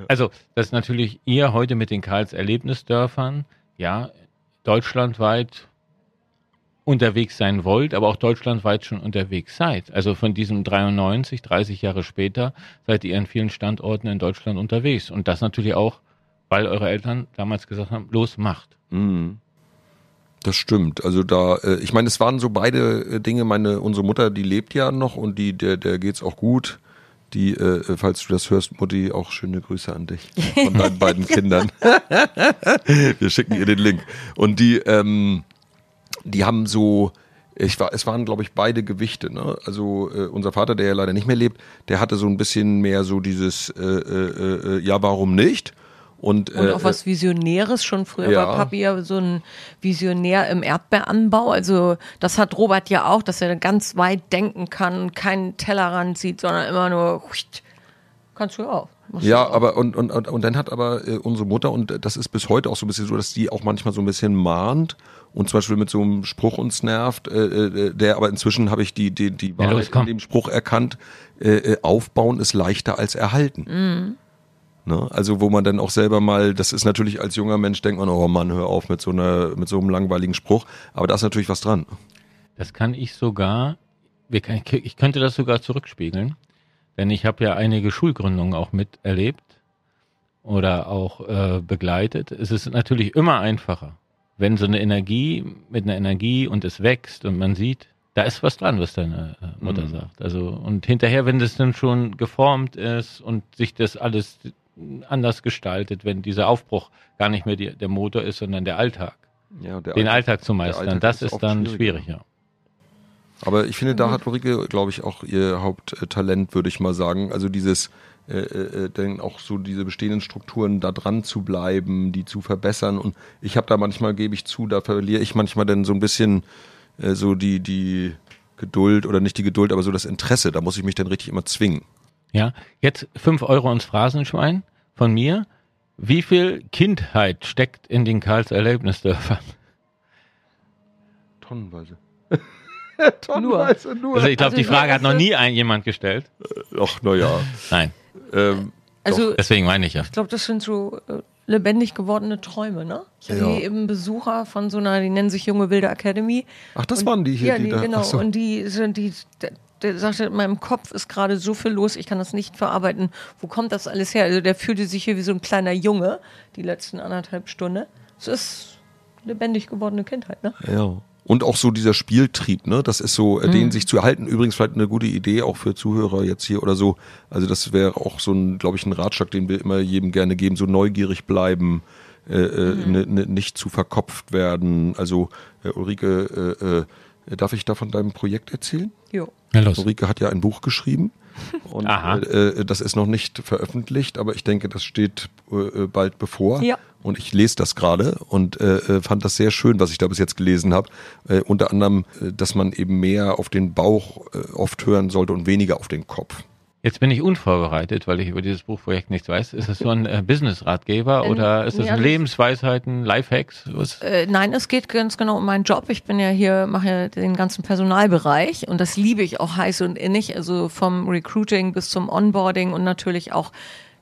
Also, dass natürlich ihr heute mit den Karls Erlebnisdörfern, ja, deutschlandweit unterwegs sein wollt, aber auch deutschlandweit schon unterwegs seid. Also von diesem 93, 30 Jahre später, seid ihr an vielen Standorten in Deutschland unterwegs. Und das natürlich auch, weil eure Eltern damals gesagt haben, los, macht. Mhm. Das stimmt. Also da, äh, ich meine, es waren so beide äh, Dinge. Meine, unsere Mutter, die lebt ja noch und die, der, der geht's auch gut. Die, äh, falls du das hörst, Mutti, auch schöne Grüße an dich von deinen beiden Kindern. Wir schicken ihr den Link. Und die, ähm, die haben so, ich war, es waren, glaube ich, beide Gewichte. Ne? Also äh, unser Vater, der ja leider nicht mehr lebt, der hatte so ein bisschen mehr so dieses, äh, äh, äh, ja, warum nicht? Und, und auch äh, was Visionäres. Schon früher ja. war Papi ja so ein Visionär im Erdbeeranbau. Also das hat Robert ja auch, dass er ganz weit denken kann, keinen Tellerrand sieht, sondern immer nur, kannst du auch. Ja, auch. aber und, und, und, und dann hat aber äh, unsere Mutter, und das ist bis heute auch so ein bisschen so, dass die auch manchmal so ein bisschen mahnt und zum Beispiel mit so einem Spruch uns nervt, äh, äh der aber inzwischen habe ich die, die, die Wahrheit ja, in dem Spruch erkannt, äh, äh, aufbauen ist leichter als erhalten. Mhm. Ne? Also wo man dann auch selber mal, das ist natürlich als junger Mensch, denkt man, oh Mann, hör auf mit so, einer, mit so einem langweiligen Spruch. Aber da ist natürlich was dran. Das kann ich sogar, ich könnte das sogar zurückspiegeln. Denn ich habe ja einige Schulgründungen auch miterlebt oder auch äh, begleitet. Es ist natürlich immer einfacher, wenn so eine Energie mit einer Energie und es wächst und man sieht, da ist was dran, was deine äh, Mutter mhm. sagt. Also und hinterher, wenn das dann schon geformt ist und sich das alles anders gestaltet, wenn dieser Aufbruch gar nicht mehr die, der Motor ist, sondern der Alltag. Ja, der Den Alltag, Alltag zu meistern, Alltag das ist, ist dann schwieriger. Aber ich finde, da hat Ulrike, glaube ich, auch ihr Haupttalent, würde ich mal sagen. Also dieses, äh, äh, äh, denn auch so diese bestehenden Strukturen da dran zu bleiben, die zu verbessern. Und ich habe da manchmal, gebe ich zu, da verliere ich manchmal dann so ein bisschen äh, so die, die Geduld oder nicht die Geduld, aber so das Interesse. Da muss ich mich dann richtig immer zwingen. Ja, jetzt fünf Euro ins Phrasenschwein von mir. Wie viel Kindheit steckt in den Karls Erlebnisdörfern? Tonnenweise. Tonnenweise nur. Also ich glaube, Also die Frage hat noch ist nie ein jemand gestellt. Ach, naja. Nein, Ähm, Also deswegen meine ich ja. ich glaube, das sind so äh, lebendig gewordene Träume, ne? Ich Ja. eben Besucher von so einer, die nennen sich Junge Wilde Academy. ach, das Und- waren die hier, ja, die, die, da. genau. so. Und die sind die. Der, sagte, in meinem Kopf ist gerade so viel los, ich kann das nicht verarbeiten. Wo kommt das alles her? Also der fühlte sich hier wie so ein kleiner Junge die letzten anderthalb Stunden. Es ist lebendig gewordene Kindheit, ne? Ja. Und auch so dieser Spieltrieb, ne? Das ist so, äh, den sich zu erhalten. Übrigens vielleicht eine gute Idee auch für Zuhörer jetzt hier oder so. Also das wäre auch so ein, glaube ich, ein Ratschlag, den wir immer jedem gerne geben. So neugierig bleiben, äh, äh, ne, ne, nicht zu verkopft werden. Also äh, Ulrike, äh, äh, darf ich da von deinem Projekt erzählen? Jo. Ja, los. Ulrike hat ja ein Buch geschrieben. Und Aha. äh, das ist noch nicht veröffentlicht, aber ich denke, das steht äh, bald bevor. Ja. Und ich lese das gerade und äh, äh, fand das sehr schön, was ich da bis jetzt gelesen habe. Äh, unter anderem, äh, dass man eben mehr auf den Bauch äh, oft hören sollte und weniger auf den Kopf. Jetzt bin ich unvorbereitet, weil ich über dieses Buchprojekt nichts weiß. Ist es so ein äh, Business-Ratgeber Ähm, oder ist es ja, ein das- Lebensweisheiten, Lifehacks? Was? Äh, nein, es geht ganz genau um meinen Job. Ich bin ja hier, mache ja den ganzen Personalbereich und das liebe ich auch heiß und innig. Also vom Recruiting bis zum Onboarding und natürlich auch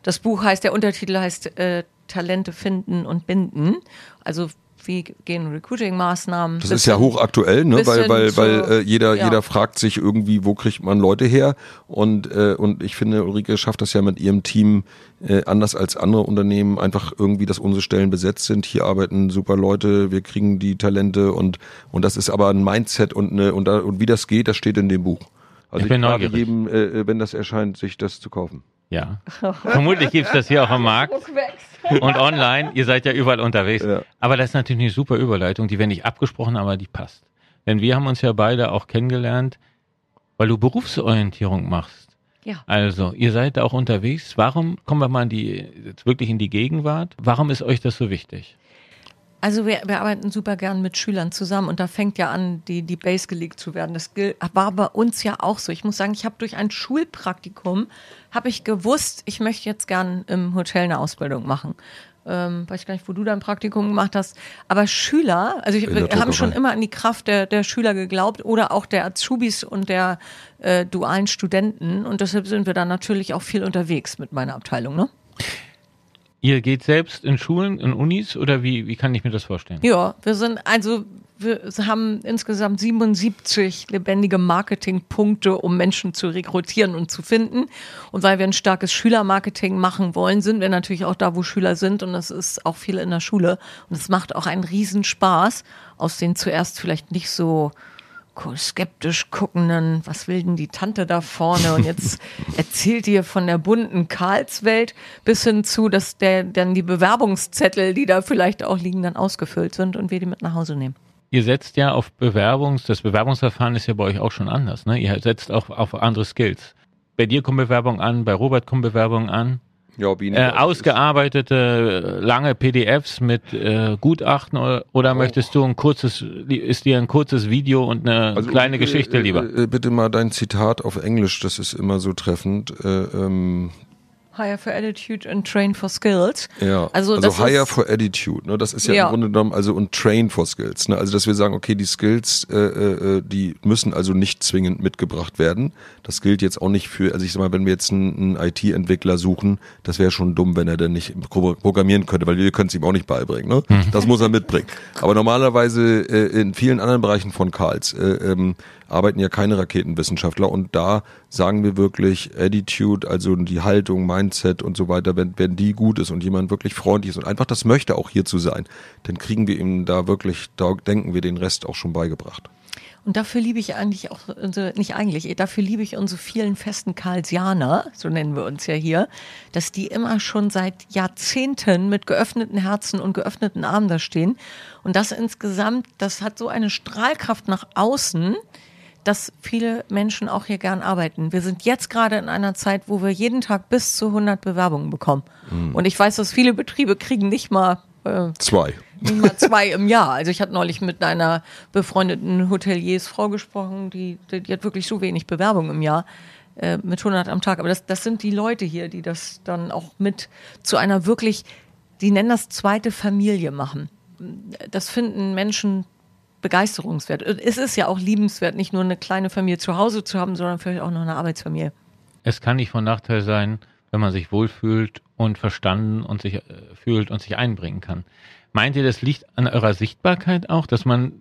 das Buch heißt, der Untertitel heißt äh, Talente finden und binden. Also wie gehen Recruiting-Maßnahmen? Das ist ja hochaktuell, ne? weil, weil, weil äh, jeder, ja. jeder fragt sich irgendwie, wo kriegt man Leute her? Und, äh, und ich finde, Ulrike schafft das ja mit ihrem Team äh, anders als andere Unternehmen, einfach irgendwie, dass unsere Stellen besetzt sind. Hier arbeiten super Leute, wir kriegen die Talente und, und das ist aber ein Mindset und, eine, und, da, und wie das geht, das steht in dem Buch. Also Ich bin rate neugierig. jedem, äh, wenn das erscheint, sich das zu kaufen. Ja. Vermutlich gibt's das hier auch am Markt und online. Ihr seid ja überall unterwegs. Ja. Aber das ist natürlich eine super Überleitung, die wir nicht abgesprochen, aber die passt. Denn wir haben uns ja beide auch kennengelernt, weil du Berufsorientierung machst. Ja. Also, ihr seid da auch unterwegs. Warum, kommen wir mal in die, jetzt wirklich in die Gegenwart. Warum ist euch das so wichtig? Also wir, wir arbeiten super gern mit Schülern zusammen und da fängt ja an, die, die Base gelegt zu werden. Das gilt- war bei uns ja auch so. Ich muss sagen, ich habe durch ein Schulpraktikum, habe ich gewusst, ich möchte jetzt gern im Hotel eine Ausbildung machen. Ähm, weiß gar nicht, wo du dein Praktikum gemacht hast. Aber Schüler, also ich, wir haben schon immer an die Kraft der, der Schüler geglaubt oder auch der Azubis und der äh, dualen Studenten. Und deshalb sind wir da natürlich auch viel unterwegs mit meiner Abteilung. Ne? Ihr geht selbst in Schulen, in Unis oder wie, wie kann ich mir das vorstellen? Ja, wir sind, also wir haben insgesamt 77 lebendige Marketingpunkte, um Menschen zu rekrutieren und zu finden. Und weil wir ein starkes Schülermarketing machen wollen, sind wir natürlich auch da, wo Schüler sind. Und das ist auch viel in der Schule. Und es macht auch einen Riesenspaß, aus den zuerst vielleicht nicht so skeptisch guckenden, was will denn die Tante da vorne? Und jetzt erzählt ihr von der bunten Karlswelt bis hin zu, dass der, dann die Bewerbungszettel, die da vielleicht auch liegen, dann ausgefüllt sind und wir die mit nach Hause nehmen. Ihr setzt ja auf Bewerbungs, das Bewerbungsverfahren ist ja bei euch auch schon anders, ne? Ihr setzt auch auf andere Skills. Bei dir kommen Bewerbungen an, bei Robert kommen Bewerbungen an. Ja, Äh, ausgearbeitete äh, lange PDFs mit äh, Gutachten oder, oder möchtest du ein kurzes, ist dir ein kurzes Video und eine Also, kleine äh, Geschichte äh, lieber? Bitte mal dein Zitat auf Englisch, das ist immer so treffend. Äh, ähm, Hire for Attitude and Train for Skills. Ja, Also also, das hire ist- for attitude, ne? Das ist ja, Ja. im Grunde genommen also und train for skills, ne? Also dass wir sagen, okay, die Skills, äh, äh, die müssen also nicht zwingend mitgebracht werden. Das gilt jetzt auch nicht für, also ich sag mal, wenn wir jetzt einen, einen IT-Entwickler suchen, das wäre schon dumm, wenn er denn nicht pro- programmieren könnte, weil wir können es ihm auch nicht beibringen, ne? Das muss er mitbringen. Aber normalerweise äh, in vielen anderen Bereichen von Karls äh, ähm, arbeiten ja keine Raketenwissenschaftler und da sagen wir wirklich Attitude, also die Haltung, Mindset und so weiter, wenn, wenn die gut ist und jemand wirklich freundlich ist und einfach das möchte, auch hier zu sein, dann kriegen wir ihm da wirklich, da denken wir den Rest auch schon beigebracht. Und dafür liebe ich eigentlich auch, nicht eigentlich, dafür liebe ich unsere vielen festen Karlsianer, so nennen wir uns ja hier, dass die immer schon seit Jahrzehnten mit geöffneten Herzen und geöffneten Armen da stehen. Und das insgesamt, das hat so eine Strahlkraft nach außen, dass viele Menschen auch hier gern arbeiten. Wir sind jetzt gerade in einer Zeit, wo wir jeden Tag bis zu 100 Bewerbungen bekommen. Und ich weiß, dass viele Betriebe kriegen nicht mal äh, Zwei. nicht mal zwei im Jahr. Also ich hatte neulich mit einer befreundeten Hoteliersfrau gesprochen, die, die, hat wirklich so wenig Bewerbung im Jahr äh, mit 100 am Tag. Aber das, das sind die Leute hier, die das dann auch mit zu einer wirklich, die nennen das zweite Familie machen. Das finden Menschen begeisterungswert. Es ist ja auch liebenswert, nicht nur eine kleine Familie zu Hause zu haben, sondern vielleicht auch noch eine Arbeitsfamilie. Es kann nicht von Nachteil sein, wenn man sich wohlfühlt und verstanden und sich äh, fühlt und sich einbringen kann. Meint ihr, das liegt an eurer Sichtbarkeit auch, dass man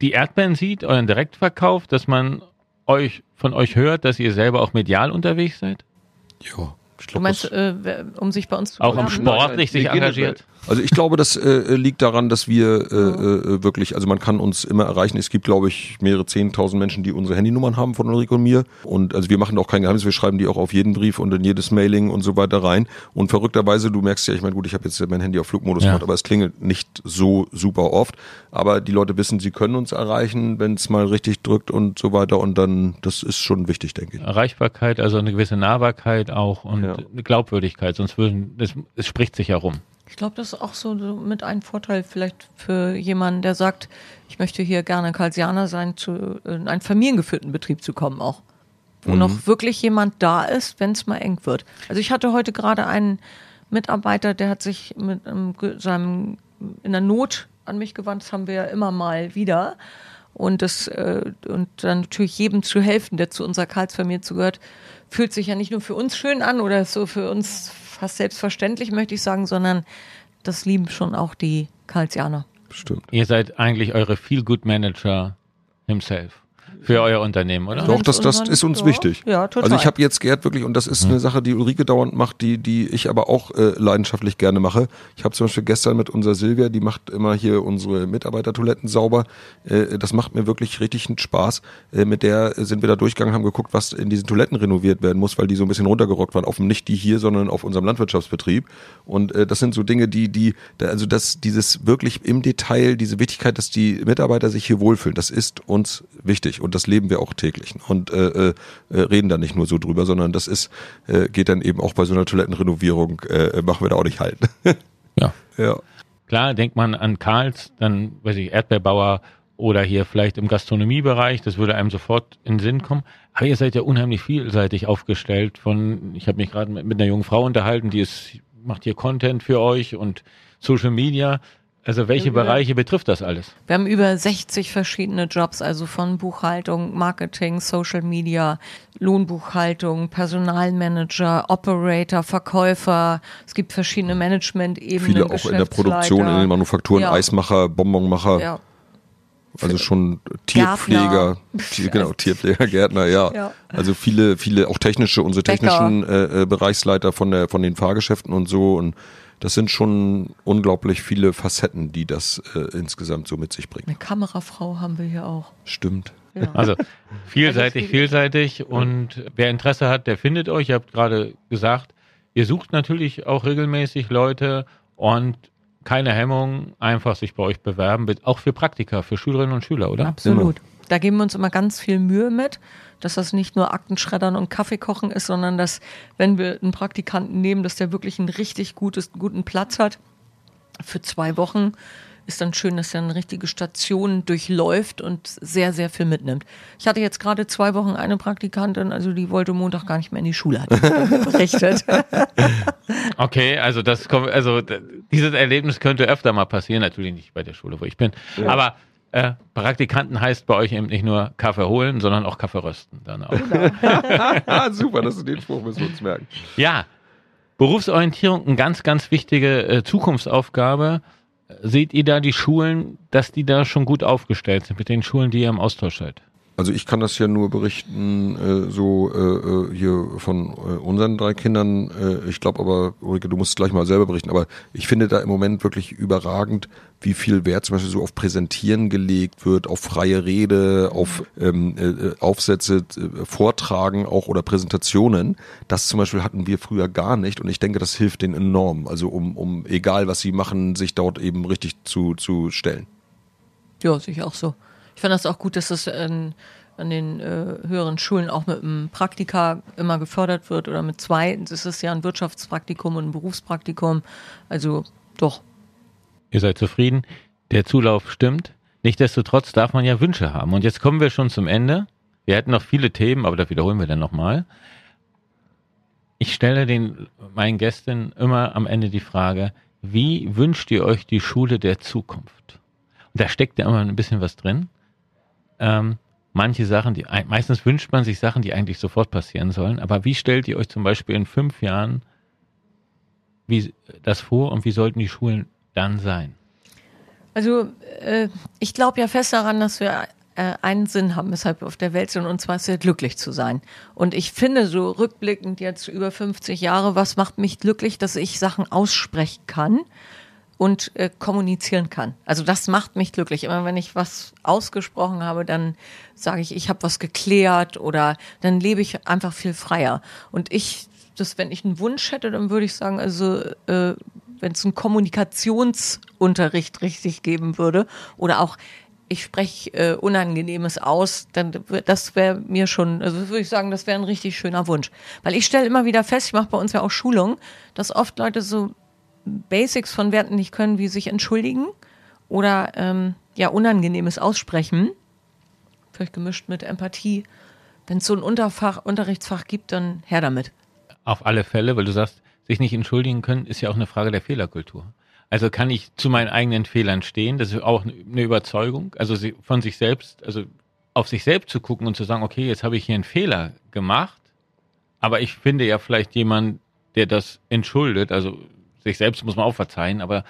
die Erdbeeren sieht, euren Direktverkauf, dass man euch von euch hört, dass ihr selber auch medial unterwegs seid? Ja. Ich Du glaub, meinst, äh, um sich bei uns zu Auch am sportlich sich engagiert? Also ich glaube, das äh, liegt daran, dass wir äh, äh, wirklich, also man kann uns immer erreichen. Es gibt, glaube ich, mehrere zehntausend Menschen, die unsere Handynummern haben von Ulrike und mir. Und also wir machen auch kein Geheimnis, wir schreiben die auch auf jeden Brief und in jedes Mailing und so weiter rein. Und verrückterweise, du merkst ja, ich meine, gut, ich habe jetzt mein Handy auf Flugmodus Ja. gemacht, aber es klingelt nicht so super oft. Aber die Leute wissen, sie können uns erreichen, wenn es mal richtig drückt und so weiter. Und dann, das ist schon wichtig, denke ich. Erreichbarkeit, also eine gewisse Nahbarkeit auch und Ja. eine Glaubwürdigkeit, sonst würden, das, es spricht sich ja rum. Ich glaube, das ist auch so, mit ein Vorteil vielleicht für jemanden, der sagt, ich möchte hier gerne Karlsianer sein, zu in einen familiengeführten Betrieb zu kommen auch. Wo noch wirklich jemand da ist, wenn es mal eng wird. Also ich hatte heute gerade einen Mitarbeiter, der hat sich mit ähm, seinem in der Not an mich gewandt, das haben wir ja immer mal wieder. Und das äh, und dann natürlich jedem zu helfen, der zu unserer Karlsfamilie zugehört, fühlt sich ja nicht nur für uns schön an oder so für uns fast selbstverständlich, möchte ich sagen, sondern das lieben schon auch die Karlsianer. Stimmt. Ihr seid eigentlich eure Feel-Good-Manager himself für euer Unternehmen, oder? Doch, das, das ist uns wichtig. ja, total. Also ich habe jetzt Gerd wirklich, und das ist eine Sache, die Ulrike dauernd macht, die, die ich aber auch äh, leidenschaftlich gerne mache. Ich habe zum Beispiel gestern mit unserer Silvia, die macht immer hier unsere Mitarbeitertoiletten sauber. Äh, das macht mir wirklich richtig einen Spaß. Äh, mit der sind wir da durchgegangen, haben geguckt, was in diesen Toiletten renoviert werden muss, weil die so ein bisschen runtergerockt waren. Auf dem nicht die hier, sondern auf unserem Landwirtschaftsbetrieb. Und äh, das sind so Dinge, die, die, also das, dieses wirklich im Detail, diese Wichtigkeit, dass die Mitarbeiter sich hier wohlfühlen, das ist uns wichtig und das leben wir auch täglich und äh, äh, äh, reden da nicht nur so drüber, sondern das ist, äh, geht dann eben auch bei so einer Toilettenrenovierung, äh, machen wir da auch nicht halt. Ja. ja. Klar, denkt man an Karls, dann weiß ich, Erdbeerbauer oder hier vielleicht im Gastronomiebereich, das würde einem sofort in den Sinn kommen. Aber ihr seid ja unheimlich vielseitig aufgestellt. Von, ich habe mich gerade mit, mit einer jungen Frau unterhalten, die ist, macht hier Content für euch und Social Media. Also welche genau. Bereiche betrifft das alles? Wir haben über 60 verschiedene Jobs, also von Buchhaltung, Marketing, Social Media, Lohnbuchhaltung, Personalmanager, Operator, Verkäufer. Es gibt verschiedene Management-Ebenen. Viele auch in der Produktion, in den Manufakturen, Ja. Eismacher, Bonbonmacher, Ja. also schon Tierpfleger, Tier, genau, Tierpfleger, Gärtner, ja. Ja. Also viele, viele, auch technische, unsere technischen äh, äh, Bereichsleiter von der, von den Fahrgeschäften und so und das sind schon unglaublich viele Facetten, die das äh, insgesamt so mit sich bringt. Eine Kamerafrau haben wir hier auch. Stimmt. Ja. Also vielseitig, Also vielseitig und wer Interesse hat, der findet euch. Ihr habt gerade gesagt, ihr sucht natürlich auch regelmäßig Leute und keine Hemmung, einfach sich bei euch bewerben, auch für Praktika, für Schülerinnen und Schüler, oder? Absolut. Da geben wir uns immer ganz viel Mühe mit, dass das nicht nur Aktenschreddern und Kaffee kochen ist, sondern dass, wenn wir einen Praktikanten nehmen, dass der wirklich einen richtig gutes, guten Platz hat. Für zwei Wochen ist dann schön, dass er eine richtige Station durchläuft und sehr, sehr viel mitnimmt. Ich hatte jetzt gerade zwei Wochen eine Praktikantin, also die wollte Montag gar nicht mehr in die Schule, hat berichtet. Okay, also das kommt, also dieses Erlebnis könnte öfter mal passieren, natürlich nicht bei der Schule, wo ich bin. Aber äh, Praktikanten heißt bei euch eben nicht nur Kaffee holen, sondern auch Kaffee rösten dann auch. ah, super, das ist den Spruch, müssen wir uns merken. Ja, Berufsorientierung, eine ganz, ganz wichtige äh, Zukunftsaufgabe. Seht ihr da die Schulen, dass die da schon gut aufgestellt sind mit den Schulen, die ihr im Austausch seid? Also ich kann das ja nur berichten, äh, so äh, äh, hier von äh, unseren drei Kindern. Äh, ich glaube aber, Ulrike, du musst es gleich mal selber berichten, aber ich finde da im Moment wirklich überragend, wie viel Wert zum Beispiel so auf Präsentieren gelegt wird, auf freie Rede, auf ähm, äh, Aufsätze, äh, Vortragen auch oder Präsentationen. Das zum Beispiel hatten wir früher gar nicht und ich denke, das hilft denen enorm. Also um, um egal was sie machen, sich dort eben richtig zu, zu stellen. Ja, ich auch so. Ich fand das auch gut, dass das an, an den äh, höheren Schulen auch mit einem Praktika immer gefördert wird oder mit zwei. Das ist ja ein Wirtschaftspraktikum und ein Berufspraktikum. Also doch. Ihr seid zufrieden. Der Zulauf stimmt. Nichtsdestotrotz darf man ja Wünsche haben. Und jetzt kommen wir schon zum Ende. Wir hätten noch viele Themen, aber das wiederholen wir dann nochmal. Ich stelle den, meinen Gästen immer am Ende die Frage, wie wünscht ihr euch die Schule der Zukunft? Und da steckt ja immer ein bisschen was drin. Ähm, manche Sachen, die meistens wünscht man sich Sachen, die eigentlich sofort passieren sollen. Aber wie stellt ihr euch zum Beispiel in fünf Jahren wie, das vor und wie sollten die Schulen dann sein? Also äh, ich glaube ja fest daran, dass wir äh, einen Sinn haben, weshalb wir auf der Welt sind, und zwar sehr glücklich zu sein. Und ich finde so rückblickend jetzt über 50 Jahre, was macht mich glücklich, dass ich Sachen aussprechen kann und äh, kommunizieren kann. Also das macht mich glücklich. Immer wenn ich was ausgesprochen habe, dann sage ich, ich habe was geklärt oder dann lebe ich einfach viel freier. Und ich, das, wenn ich einen Wunsch hätte, dann würde ich sagen, also äh, wenn es einen Kommunikationsunterricht richtig geben würde oder auch ich spreche äh, Unangenehmes aus, dann das wäre mir schon, also würde ich sagen, das wäre ein richtig schöner Wunsch. Weil ich stelle immer wieder fest, ich mache bei uns ja auch Schulungen, dass oft Leute so Basics von Werten nicht können, wie sich entschuldigen oder ähm, ja Unangenehmes aussprechen. Vielleicht gemischt mit Empathie. Wenn es so ein Unterfach, Unterrichtsfach gibt, dann her damit. Auf alle Fälle, weil du sagst, sich nicht entschuldigen können, ist ja auch eine Frage der Fehlerkultur. Also kann ich zu meinen eigenen Fehlern stehen. Das ist auch eine Überzeugung. Also von sich selbst, also auf sich selbst zu gucken und zu sagen, okay, jetzt habe ich hier einen Fehler gemacht, aber ich finde ja vielleicht jemand, der das entschuldet. Also sich selbst muss man auch verzeihen, aber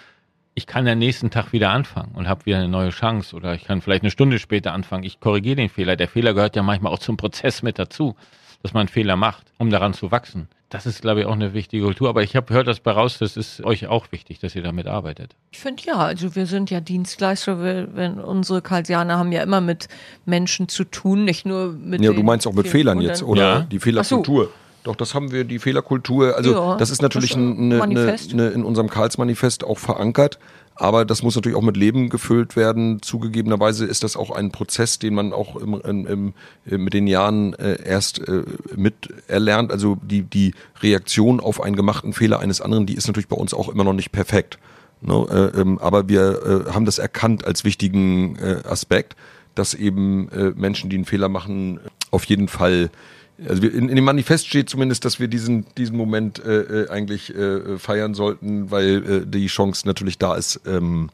ich kann am nächsten Tag wieder anfangen und habe wieder eine neue Chance oder ich kann vielleicht eine Stunde später anfangen. Ich korrigiere den Fehler. Der Fehler gehört ja manchmal auch zum Prozess mit dazu, dass man einen Fehler macht, um daran zu wachsen. Das ist, glaube ich, auch eine wichtige Kultur. Aber ich habe gehört das bei raus, das ist euch auch wichtig, dass ihr damit arbeitet. Ich finde ja, also wir sind ja Dienstleister. Wir, wenn unsere Karlsianer haben ja immer mit Menschen zu tun, nicht nur mit. Ja, du meinst auch mit Fehlern jetzt, oder? Ja. Die Fehlerkultur. Doch, das haben wir, die Fehlerkultur. Also, ja, das ist natürlich das eine, eine, eine, in unserem Karlsmanifest auch verankert. Aber das muss natürlich auch mit Leben gefüllt werden. Zugegebenerweise ist das auch ein Prozess, den man auch im, im, im, äh, mit den Jahren äh, erst äh, miterlernt. Also die, die Reaktion auf einen gemachten Fehler eines anderen, die ist natürlich bei uns auch immer noch nicht perfekt. Ne? Äh, ähm, aber wir äh, haben das erkannt als wichtigen äh, Aspekt, dass eben äh, Menschen, die einen Fehler machen, auf jeden Fall also in, in, dem Manifest steht zumindest, dass wir diesen, diesen Moment äh, äh, eigentlich äh, feiern sollten, weil äh, die Chance natürlich da ist, ähm,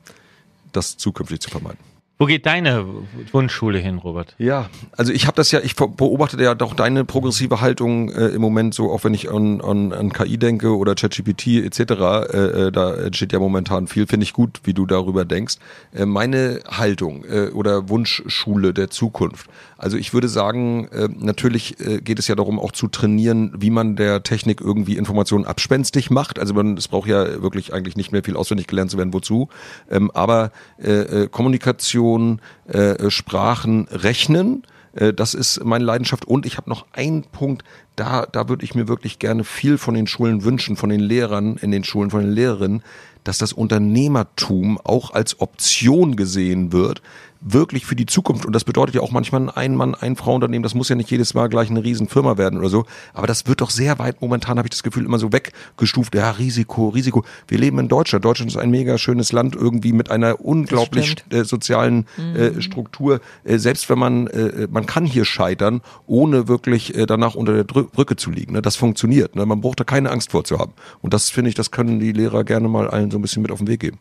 das zukünftig zu vermeiden. Wo geht deine Wunschschule hin, Robert? Ja, also ich habe das ja, ich beobachte ja doch deine progressive Haltung äh, im Moment so, auch wenn ich an, an, an KI denke oder ChatGPT etc., äh, äh, da entsteht ja momentan viel, finde ich gut, wie du darüber denkst. Äh, meine Haltung äh, oder Wunschschule der Zukunft. Also ich würde sagen, äh, natürlich äh, geht es ja darum, auch zu trainieren, wie man der Technik irgendwie Informationen abspenstig macht. Also man, es braucht ja wirklich eigentlich nicht mehr viel auswendig gelernt zu werden, wozu. Ähm, aber äh, äh Kommunikation Kommunikation, äh, Sprachen, Rechnen. Äh, das ist meine Leidenschaft. Und ich habe noch einen Punkt, da, da würde ich mir wirklich gerne viel von den Schulen wünschen, von den Lehrern in den Schulen, von den Lehrerinnen, dass das Unternehmertum auch als Option gesehen wird, wirklich für die Zukunft. Und das bedeutet ja auch manchmal ein Ein-Mann-, Ein-Frau-Unternehmen. Das muss ja nicht jedes Mal gleich eine Riesenfirma werden oder so. Aber das wird doch sehr weit momentan, habe ich das Gefühl, immer so weggestuft. Ja, Risiko, Risiko. Wir leben in Deutschland. Deutschland ist ein mega schönes Land irgendwie mit einer unglaublich äh, sozialen äh, mhm. Struktur. Äh, selbst wenn man, äh, man kann hier scheitern, ohne wirklich äh, danach unter der Drü Brücke zu liegen. Ne? Das funktioniert. Ne? Man braucht da keine Angst vor zu haben. Und das finde ich, das können die Lehrer gerne mal allen so ein bisschen mit auf den Weg geben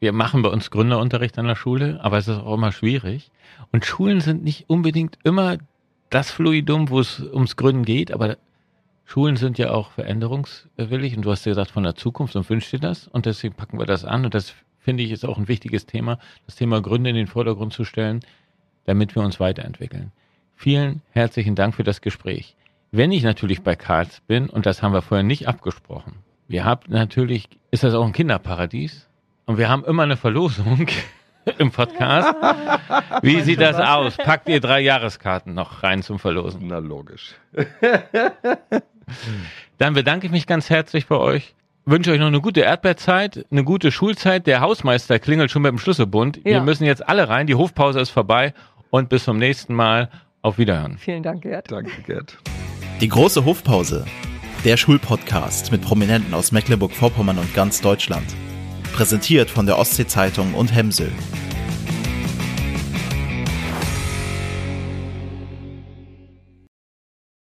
wir machen bei uns Gründerunterricht an der Schule, aber es ist auch immer schwierig. Und Schulen sind nicht unbedingt immer das Fluidum, wo es ums Gründen geht, aber Schulen sind ja auch veränderungswillig und du hast ja gesagt von der Zukunft und wünschst dir das und deswegen packen wir das an und das finde ich ist auch ein wichtiges Thema, das Thema Gründe in den Vordergrund zu stellen, damit wir uns weiterentwickeln. Vielen herzlichen Dank für das Gespräch. Wenn ich natürlich bei Karls bin, und das haben wir vorher nicht abgesprochen, wir haben natürlich, ist das auch ein Kinderparadies? Und wir haben immer eine Verlosung im Podcast. Wie sieht das aus? Packt ihr drei Jahreskarten noch rein zum Verlosen? Na, logisch. Dann bedanke ich mich ganz herzlich bei euch. Wünsche euch noch eine gute Erdbeerzeit, eine gute Schulzeit. Der Hausmeister klingelt schon mit dem Schlüsselbund. Ja. Wir müssen jetzt alle rein. Die Hofpause ist vorbei. Und bis zum nächsten Mal. Auf Wiederhören. Vielen Dank, Gerd. Danke, Gerd. Die große Hofpause. Der Schulpodcast mit Prominenten aus Mecklenburg-Vorpommern und ganz Deutschland. Präsentiert von der Ostsee-Zeitung und Hemsö.